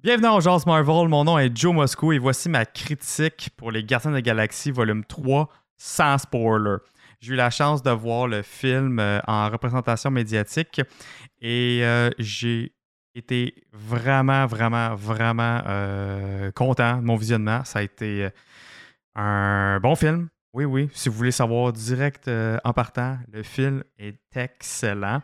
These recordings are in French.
Bienvenue en Jazz Marvel, mon nom est Joe Moscou et voici ma critique pour les Gardiens de la Galaxie volume 3 sans spoiler. J'ai eu la chance de voir le film euh, en représentation médiatique et euh, j'ai été vraiment, vraiment, vraiment euh, content de mon visionnement. Ça a été un bon film. Oui, oui, si vous voulez savoir direct en partant, le film est excellent.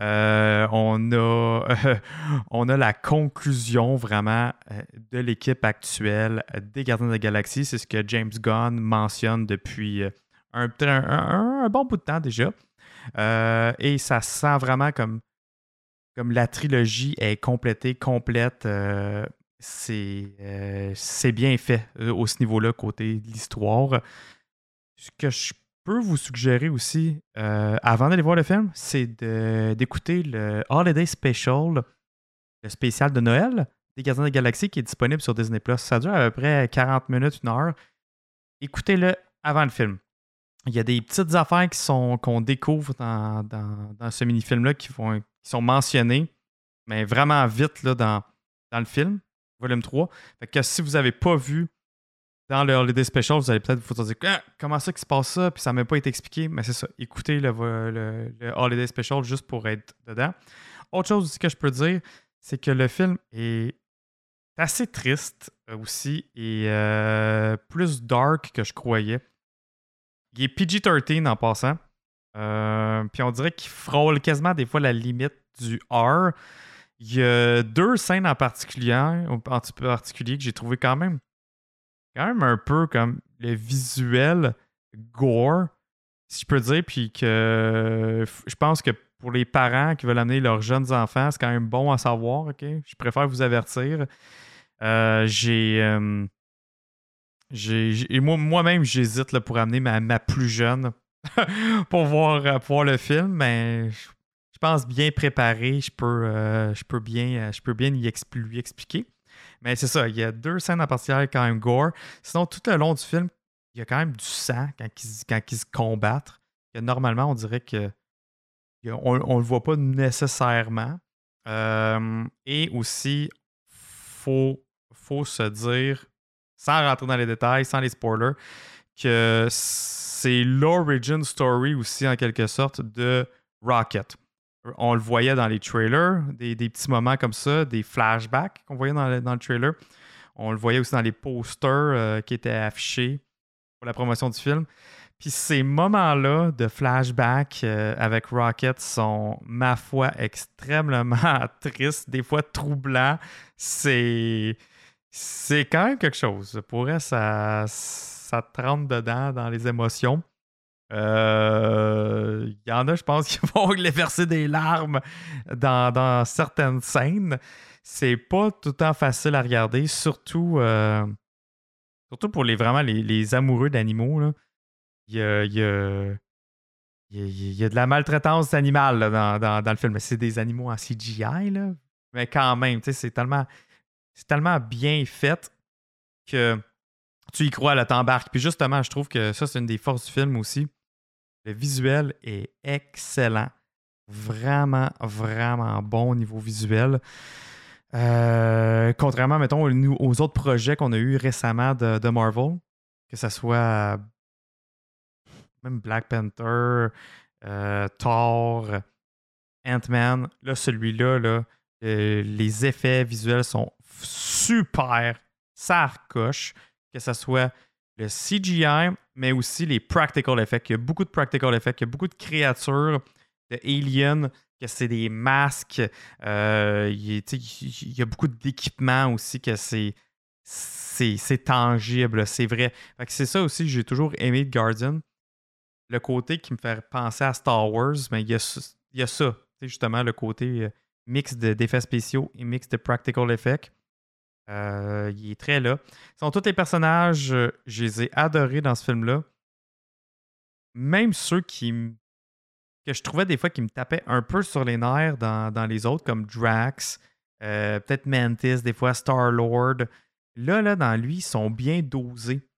Euh, on, a, on a la conclusion vraiment euh, de l'équipe actuelle des Gardiens de la Galaxie. C'est ce que James Gunn mentionne depuis euh, un, un, bon bout de temps déjà. et ça sent vraiment comme, comme la trilogie est complétée, complète. c'est bien fait au ce niveau-là, côté de l'histoire. Ce que je vous suggérer aussi, euh, avant d'aller voir le film, c'est d'écouter le Holiday Special, le spécial de Noël des Gardiens de la Galaxie qui est disponible sur Disney+. Ça dure à peu près 40 minutes, une heure. Écoutez-le avant le film. Il y a des petites affaires qu'on découvre dans, ce mini-film-là qui, qui sont mentionnées, mais vraiment vite là, dans, dans le film, volume 3. Fait que si vous n'avez pas vu dans le Holiday Special, vous allez peut-être vous dire ah, comment ça se passe ça, puis ça même pas été expliqué. Mais c'est ça, écoutez le, Holiday Special juste pour être dedans. Autre chose aussi que je peux dire, c'est que le film est assez triste aussi et euh, plus dark que je croyais. Il est PG-13 en passant. Euh, puis on dirait qu'il frôle quasiment des fois la limite du R. Il y a deux scènes en particulier, en particulier que j'ai trouvé quand même quand même un peu comme le visuel gore, si je peux dire, puis que je pense que pour les parents qui veulent amener leurs jeunes enfants, c'est quand même bon à savoir, OK? Je préfère vous avertir. Euh, j'ai. Euh, moi-même, j'hésite pour amener ma, ma, plus jeune pour, voir, euh, pour voir le film, mais je pense bien préparé, je peux, je peux bien, je peux bien lui expliquer. Mais c'est ça, il y a deux scènes en particulier quand même gore. Sinon, tout le long du film, il y a quand même du sang quand ils, quand ils se combattent. Normalement, on dirait que on le voit pas nécessairement. Euh, et aussi, faut, faut se dire, sans rentrer dans les détails, sans les spoilers, que c'est l'origin story aussi, en quelque sorte, de Rocket on le voyait dans les trailers, des, petits moments comme ça, des flashbacks qu'on voyait dans le, trailer. On le voyait aussi dans les posters euh, qui étaient affichés pour la promotion du film. Puis ces moments-là de flashback euh, avec Rocket sont, ma foi, extrêmement tristes, des fois troublants. C'est, c'est quand même quelque chose. Pour elle, ça, ça dedans dans les émotions. Il euh, y en a, je pense, qui vont verser des larmes dans, certaines scènes. C'est pas tout le temps facile à regarder, surtout, euh, surtout pour les vraiment les, amoureux d'animaux. Il y a, y, a, y a, de la maltraitance animale dans, le film. C'est des animaux en CGI, là. mais quand même, c'est tellement, tellement bien fait que tu y crois, là, t'embarques. Puis justement, je trouve que ça, c'est une des forces du film aussi. Le visuel est excellent. Vraiment, vraiment bon au niveau visuel. Euh, contrairement, mettons, aux autres projets qu'on a eu récemment de, Marvel, que ce soit même Black Panther, euh, Thor, Ant-Man, là, celui-là, là, euh, les effets visuels sont super, ça recoche, que ce soit le CGI, mais aussi les practical effects. Il y a beaucoup de practical effects, il y a beaucoup de créatures de aliens, que c'est des masques. Euh, il, y a beaucoup d'équipements aussi, que c'est, c'est, tangible, c'est vrai. c'est ça aussi que j'ai toujours aimé de Guardian. Le côté qui me fait penser à Star Wars, mais il y a, il y a ça, justement, le côté euh, mix d'effets spéciaux et mix de practical effects. Euh, il est très là. sont tous les personnages, euh, je les ai adorés dans ce film-là. Même ceux qui que je trouvais des fois qui me tapaient un peu sur les nerfs dans, les autres, comme Drax, euh, peut-être Mantis, des fois Star-Lord. Là, là, dans lui, ils sont bien dosés.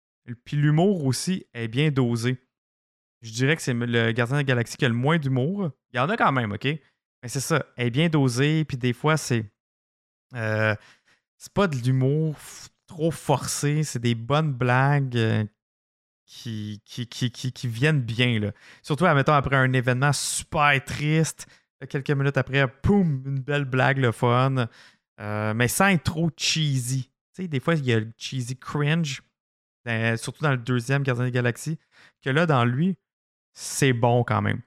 Puis l'humour aussi est bien dosé. Je dirais que c'est le gardien de la galaxie qui a le moins d'humour. Il y en a quand même, OK? Mais c'est ça, elle est bien dosée, puis des fois, c'est c'est pas de l'humour trop forcé, c'est des bonnes blagues euh, qui, qui, qui, viennent bien. Là. Surtout, admettons, après un événement super triste, quelques minutes après, poum, une belle blague, le fun. Euh, mais sans être trop cheesy. Tu sais, des fois, il y a le cheesy cringe, surtout dans le deuxième Gardien des Galaxies, que là, dans lui, c'est bon quand même.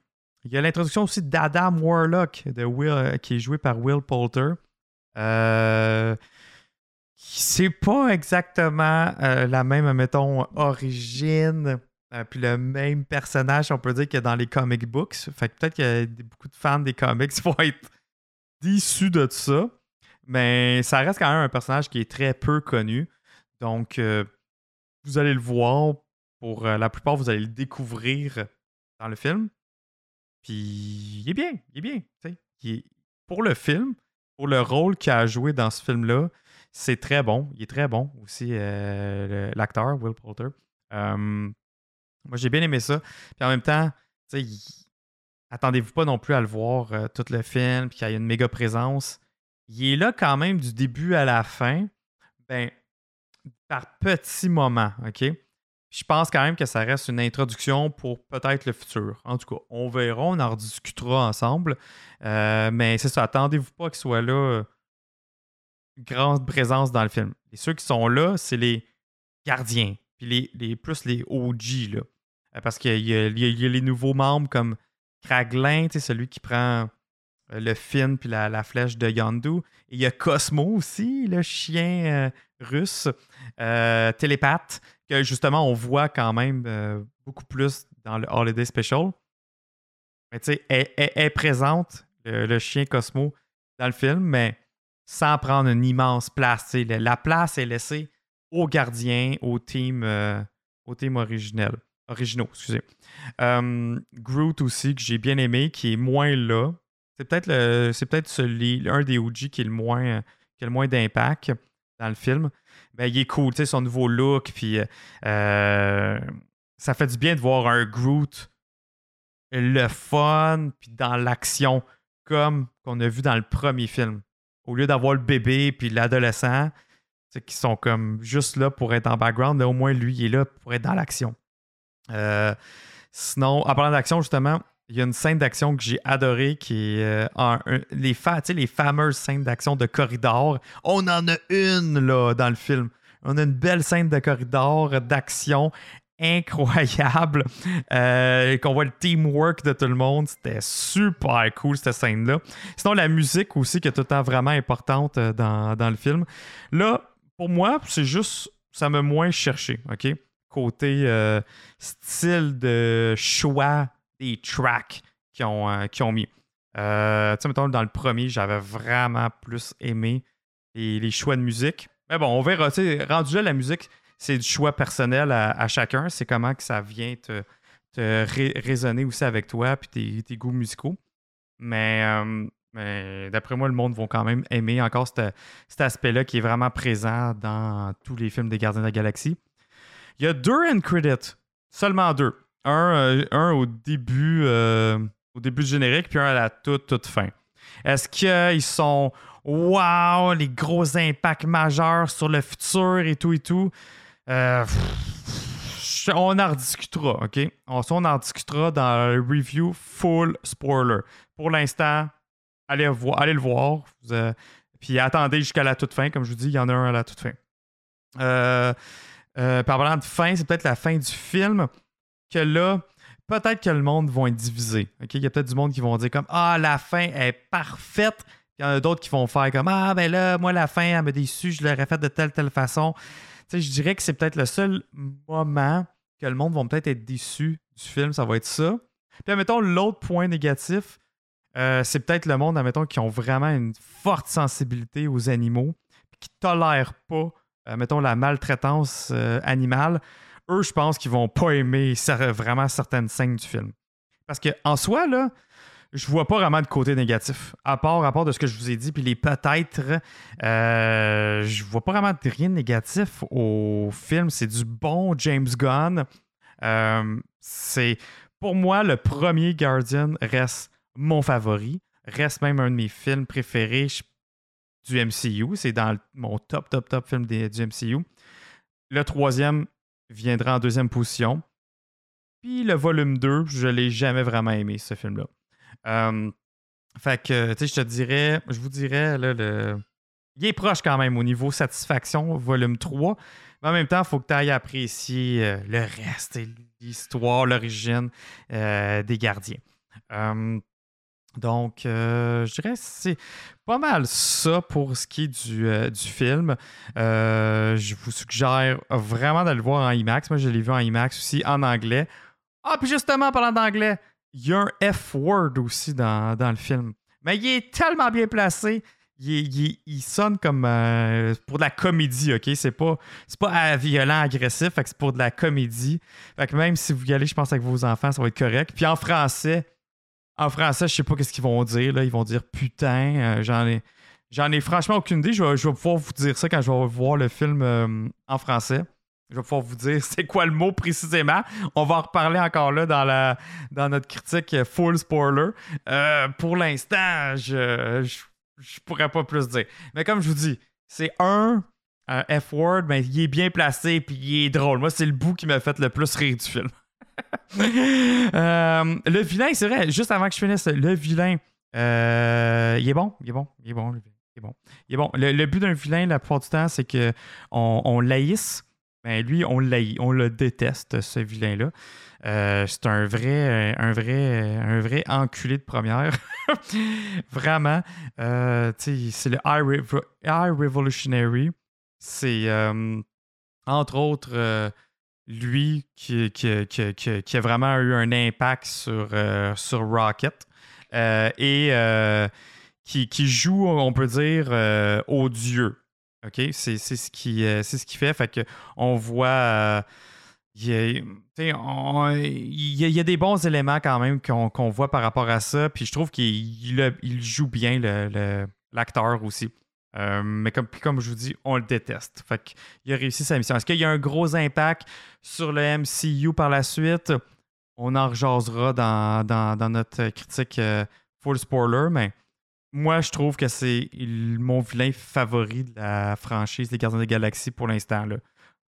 Il y a l'introduction aussi d'Adam Warlock, de Will, euh, qui est joué par Will Poulter. Euh, c'est pas exactement euh, la même, mettons, origine, euh, puis le même personnage, on peut dire, que dans les comic books. Fait que peut-être que beaucoup de fans des comics vont être déçus de ça. Mais ça reste quand même un personnage qui est très peu connu. Donc, euh, vous allez le voir. Pour la plupart, vous allez le découvrir dans le film. Puis, il est bien. Il est bien. Pour le film, pour le rôle qu'il a joué dans ce film-là, c'est très bon. Il est très bon aussi, euh, l'acteur, Will Poulter. moi, j'ai bien aimé ça. Puis en même temps, attendez-vous pas non plus à le voir euh, tout le film, puis qu'il y a une méga présence. Il est là quand même du début à la fin, ben, par petits moments, OK? Je pense quand même que ça reste une introduction pour peut-être le futur. En tout cas, on verra, on en rediscutera ensemble. Euh, mais c'est ça, attendez-vous pas qu'il soit là grande présence dans le film. Et ceux qui sont là, c'est les gardiens, puis les, plus les OG. Euh, parce qu'il y, a les nouveaux membres comme Kraglin, celui qui prend euh, le fin puis la, flèche de Yondu. Et il y a Cosmo aussi, le chien euh, russe, télépathe, que justement on voit quand même beaucoup plus dans le Holiday Special. Mais tu sais, elle, présente, le, chien Cosmo, dans le film, mais sans prendre une immense place. La place est laissée aux gardiens, au team, euh, au team originel, originaux. Excusez. Groot aussi, que j'ai bien aimé, qui est moins là. C'est peut-être le, c'est peut-être celui, un des OG qui est le moins, qui a le moins d'impact dans le film. Ben, il est cool, son nouveau look, euh, ça fait du bien de voir un Groot le fun, puis dans l'action, comme qu'on a vu dans le premier film au lieu d'avoir le bébé puis l'adolescent, qui sont comme juste là pour être en background, mais au moins lui, il est là pour être dans l'action. Euh, sinon, en parlant d'action, justement, il y a une scène d'action que j'ai adorée qui est euh, les, les fameuses scènes d'action de corridor. On en a une là dans le film. On a une belle scène de corridor d'action incroyable. Euh, qu'on voit le teamwork de tout le monde. C'était super cool, cette scène-là. Sinon, la musique aussi, qui est tout le temps vraiment importante euh, dans, le film. Là, pour moi, c'est juste, ça m'a moins cherché, OK? Côté euh, style de choix des tracks qu'ils ont, ont mis. tu sais, mettons, dans le premier, j'avais vraiment plus aimé les, les, choix de musique. Mais bon, on verra. Rendu là, la musique, c'est du choix personnel à, chacun. C'est comment que ça vient te, résonner aussi avec toi puis tes, goûts musicaux. Euh, mais, d'après moi, le monde va quand même aimer encore cet aspect-là qui est vraiment présent dans tous les films des Gardiens de la Galaxie. Il y a deux end credits, seulement deux. Un, euh, au début euh, au début du générique, puis un à la toute, toute fin. Est-ce qu'ils sont Wow, les gros impacts majeurs sur le futur et tout et tout? Euh, on en rediscutera, OK? On, on en discutera dans le review full spoiler. Pour l'instant, allez, le voir. Euh, puis attendez jusqu'à la toute fin. Comme je vous dis, il y en a un à la toute fin. Euh, parlant de fin, c'est peut-être la fin du film que là, peut-être que le monde va être divisé. OK? Il y a peut-être du monde qui vont dire comme Ah, la fin est parfaite. Il y en a d'autres qui vont faire comme Ah, ben là, moi, la fin, elle m'a déçu, je l'aurais faite de telle, telle façon je dirais que c'est peut-être le seul moment que le monde va peut-être être déçu du film, ça va être ça. Puis, admettons, l'autre point négatif, euh, c'est peut-être le monde, admettons, qui ont vraiment une forte sensibilité aux animaux, qui tolèrent pas, admettons, la maltraitance euh, animale. Eux, je pense qu'ils vont pas aimer vraiment certaines scènes du film. Parce qu'en soi, là, je vois pas vraiment de côté négatif. À part, à part de ce que je vous ai dit, puis les peut-être, euh, je vois pas vraiment de rien de négatif au film. C'est du bon James Gunn. Euh, c'est pour moi le premier Guardian reste mon favori, reste même un de mes films préférés. du MCU. C'est dans mon top, top, top film du MCU. Le troisième viendra en deuxième position. Puis le volume 2, je l'ai jamais vraiment aimé, ce film-là. Euh, fait que, tu sais, je te dirais, je vous dirais, là, le... il est proche quand même au niveau satisfaction, volume 3. Mais en même temps, il faut que tu ailles apprécier euh, le reste, l'histoire, l'origine euh, des gardiens. donc, je dirais c'est pas mal ça pour ce qui est du, du film. je vous suggère vraiment d'aller le voir en IMAX. Moi, je l'ai vu en IMAX aussi, en anglais. Ah, puis justement, parlant d'anglais, il y a un F-word aussi dans, le film. Mais il est tellement bien placé. Il, sonne comme euh, pour de la comédie, OK? C'est pas, pas violent, agressif, c'est pour de la comédie. Fait que même si vous y allez, je pense, avec vos enfants, ça va être correct. Puis en français, en français, je sais pas qu'est-ce qu'ils vont dire. Là. Ils vont dire putain. Euh, j'en ai. Ai franchement aucune idée. Je vais, je vais, pouvoir vous dire ça quand je vais voir le film euh, en français. Je vais pouvoir vous dire c'est quoi le mot précisément. On va en reparler encore là dans, la, dans notre critique full spoiler. Euh, pour l'instant, je, je, pourrais pas plus dire. Mais comme je vous dis, c'est un, F-word, mais il est bien placé puis il est drôle. Moi, c'est le bout qui m'a fait le plus rire du film. Euh, le vilain, c'est vrai, juste avant que je finisse, le vilain, euh, il est bon, il est bon, il est bon, il est bon. Il est bon. Le, but d'un vilain, la plupart du temps, c'est qu'on on laïsse ben lui, on, on le déteste, ce vilain-là. Euh, c'est un vrai, un, vrai, un vrai enculé de première. Vraiment. Euh, c'est le High, Revolutionary. C'est, euh, entre autres, lui qui, qui, qui, a vraiment eu un impact sur, sur Rocket. et qui, qui, joue, on peut dire, au dieu. OK? C'est ce, qui, euh, ce qui fait. Fait que on voit. il, y a, des bons éléments quand même qu'on voit par rapport à ça. Puis je trouve qu'il il joue bien l'acteur le, aussi. Euh, mais comme, comme je vous dis, on le déteste. Fait qu'il a réussi sa mission. Est-ce qu'il y a un gros impact sur le MCU par la suite? On en rejasera dans, dans, notre critique euh, full spoiler, mais moi, je trouve que c'est mon vilain favori de la franchise des Gardiens de la Galaxie pour l'instant.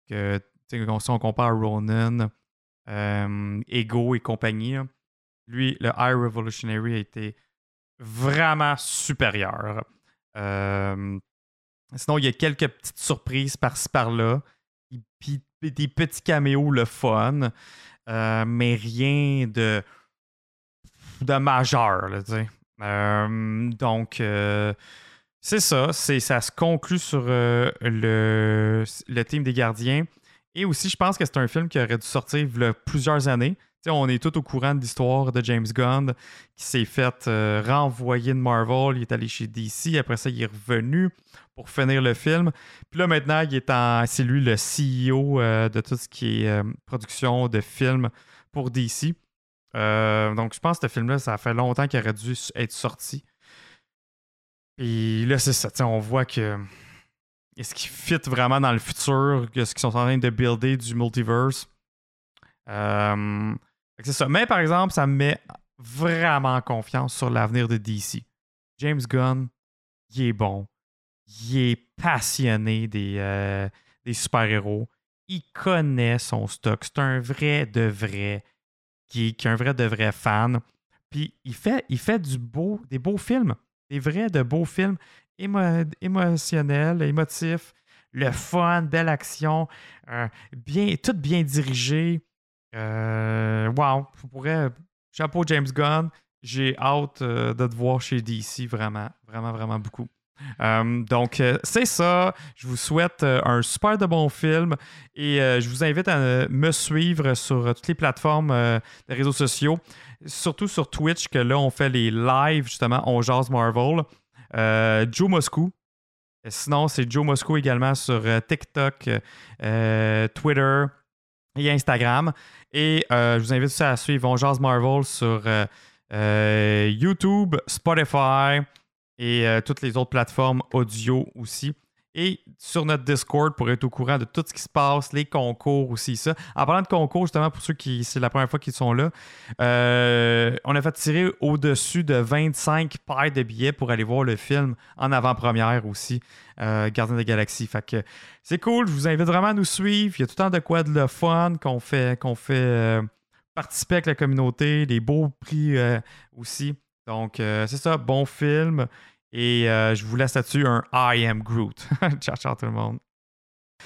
Si on compare Ronan, euh, Ego et compagnie, lui, le High Revolutionary a été vraiment supérieur. Euh, sinon, il y a quelques petites surprises par-ci par-là. Puis des petits caméos, le fun. Euh, mais rien de, majeur. Euh, donc, euh, c'est ça. C'est, ça se conclut sur euh, le, le team des gardiens. Et aussi, je pense que c'est un film qui aurait dû sortir il y a plusieurs années. on est tout au courant de l'histoire de James Gunn qui s'est fait renvoyer de Marvel. Il est allé chez DC. Après ça, il est revenu pour finir le film. Puis là, maintenant, il est en, c'est lui le CEO de tout ce qui est production de films pour DC. Euh, donc, je pense que ce film-là, ça fait longtemps qu'il aurait dû être sorti. Et là, c'est ça. On voit que. Est-ce qu'il fit vraiment dans le futur? ce qu'ils sont en train de builder du multiverse? Euh, c'est ça. Mais par exemple, ça me met vraiment confiance sur l'avenir de DC. James Gunn, il est bon. Il est passionné des, euh, des super-héros. Il connaît son stock. C'est un vrai de vrai qui, est un vrai de vrai fan. Puis il fait, il fait du beau, des beaux films, des vrais de beaux films émotionnels, émotifs, le fun, belle action, euh, bien, tout bien dirigé. Euh, wow, pourrais. Chapeau James Gunn. J'ai hâte euh, de te voir chez DC, vraiment, vraiment, vraiment beaucoup. Euh, donc, euh, c'est ça. Je vous souhaite euh, un super de bon film et je vous invite à me suivre sur toutes les plateformes des réseaux sociaux, surtout sur Twitch, que là, on fait les lives, justement, on jase Marvel. Joe Moscou. Sinon, c'est Joe Moscou également sur TikTok, Twitter et Instagram. Et je vous invite aussi à suivre On jase Marvel sur YouTube, Spotify et euh, toutes les autres plateformes audio aussi. et sur notre Discord pour être au courant de tout ce qui se passe, les concours aussi, ça. En parlant de concours, justement, pour ceux qui c'est la première fois qu'ils sont là, euh, on a fait tirer au-dessus de 25 paires de billets pour aller voir le film en avant-première aussi, euh, Gardien des Galaxies. Fait que c'est cool, je vous invite vraiment à nous suivre. Il y a tout le temps de quoi de le fun qu'on fait, qu'on fait participer avec la communauté, des beaux prix aussi. Donc, c'est ça, bon film. Et euh, je vous laisse là-dessus un I am Groot. ciao, ciao tout le monde.